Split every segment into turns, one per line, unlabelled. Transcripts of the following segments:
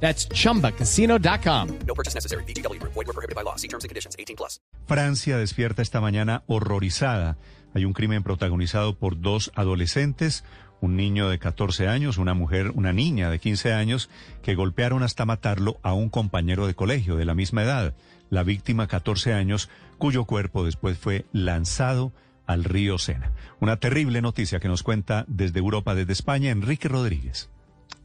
That's chumbacasino.com.
No purchase necessary. BGW. Void were prohibited by law. See terms and conditions. 18 plus.
Francia despierta esta mañana horrorizada. Hay un crimen protagonizado por dos adolescentes, un niño de 14 años, una mujer, una niña de 15 años, que golpearon hasta matarlo a un compañero de colegio de la misma edad. La víctima, 14 años, cuyo cuerpo después fue lanzado al río Sena. Una terrible noticia que nos cuenta desde Europa, desde España, Enrique Rodríguez.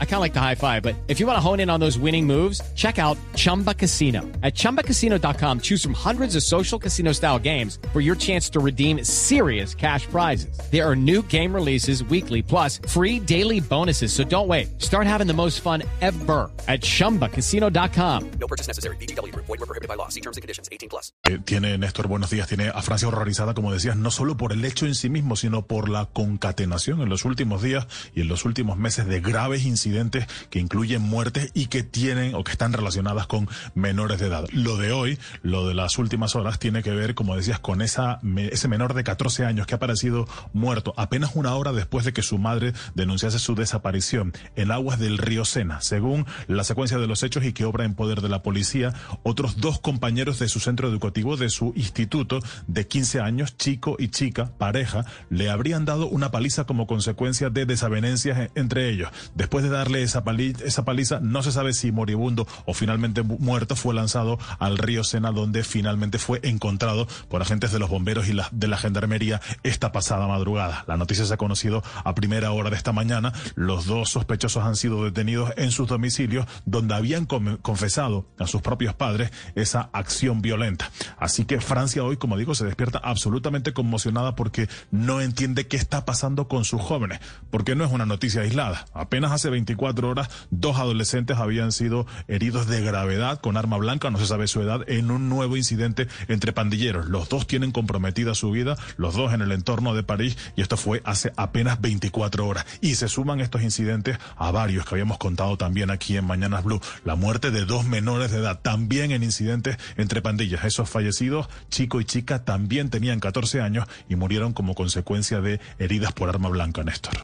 I kind of like the high five, but if you want to hone in on those winning moves, check out Chumba Casino. At ChumbaCasino.com, choose from hundreds of social casino style games for your chance to redeem serious cash prizes. There are new game releases weekly, plus free daily bonuses. So don't wait. Start having the most fun ever at ChumbaCasino.com.
No purchase necessary. BGW. Void were prohibited by law. See terms and conditions. 18 plus.
Eh, tiene Néstor, buenos días. Tiene a Francia horrorizada, como decías, no solo por el hecho en sí mismo, sino por la concatenación en los últimos días y en los últimos meses de graves incidentes que incluyen muertes y que tienen o que están relacionadas con menores de edad. Lo de hoy, lo de las últimas horas, tiene que ver, como decías, con esa, ese menor de 14 años que ha aparecido muerto apenas una hora después de que su madre denunciase su desaparición en aguas del río Sena. Según la secuencia de los hechos y que obra en poder de la policía, otros dos compañeros de su centro educativo, de su instituto, de 15 años, chico y chica, pareja, le habrían dado una paliza como consecuencia de desavenencias entre ellos. Después de darle esa, esa paliza, no se sabe si moribundo o finalmente muerto fue lanzado al río Sena, donde finalmente fue encontrado por agentes de los bomberos y la, de la gendarmería esta pasada madrugada. La noticia se ha conocido a primera hora de esta mañana. Los dos sospechosos han sido detenidos en sus domicilios, donde habían confesado a sus propios padres esa acción violenta. Así que Francia hoy, como digo, se despierta absolutamente conmocionada porque no entiende qué está pasando con sus jóvenes porque no es una noticia aislada. Apenas hace 24 horas, dos adolescentes habían sido heridos de gravedad con arma blanca, no se sabe su edad, en un nuevo incidente entre pandilleros. Los dos tienen comprometida su vida, los dos en el entorno de París, y esto fue hace apenas 24 horas. Y se suman estos incidentes a varios que habíamos contado también aquí en Mañanas Blue. La muerte de dos menores de edad, también en incidentes entre pandillas. Esos fallecidos, chico y chica, también tenían 14 años y murieron como consecuencia de heridas por arma blanca, Néstor.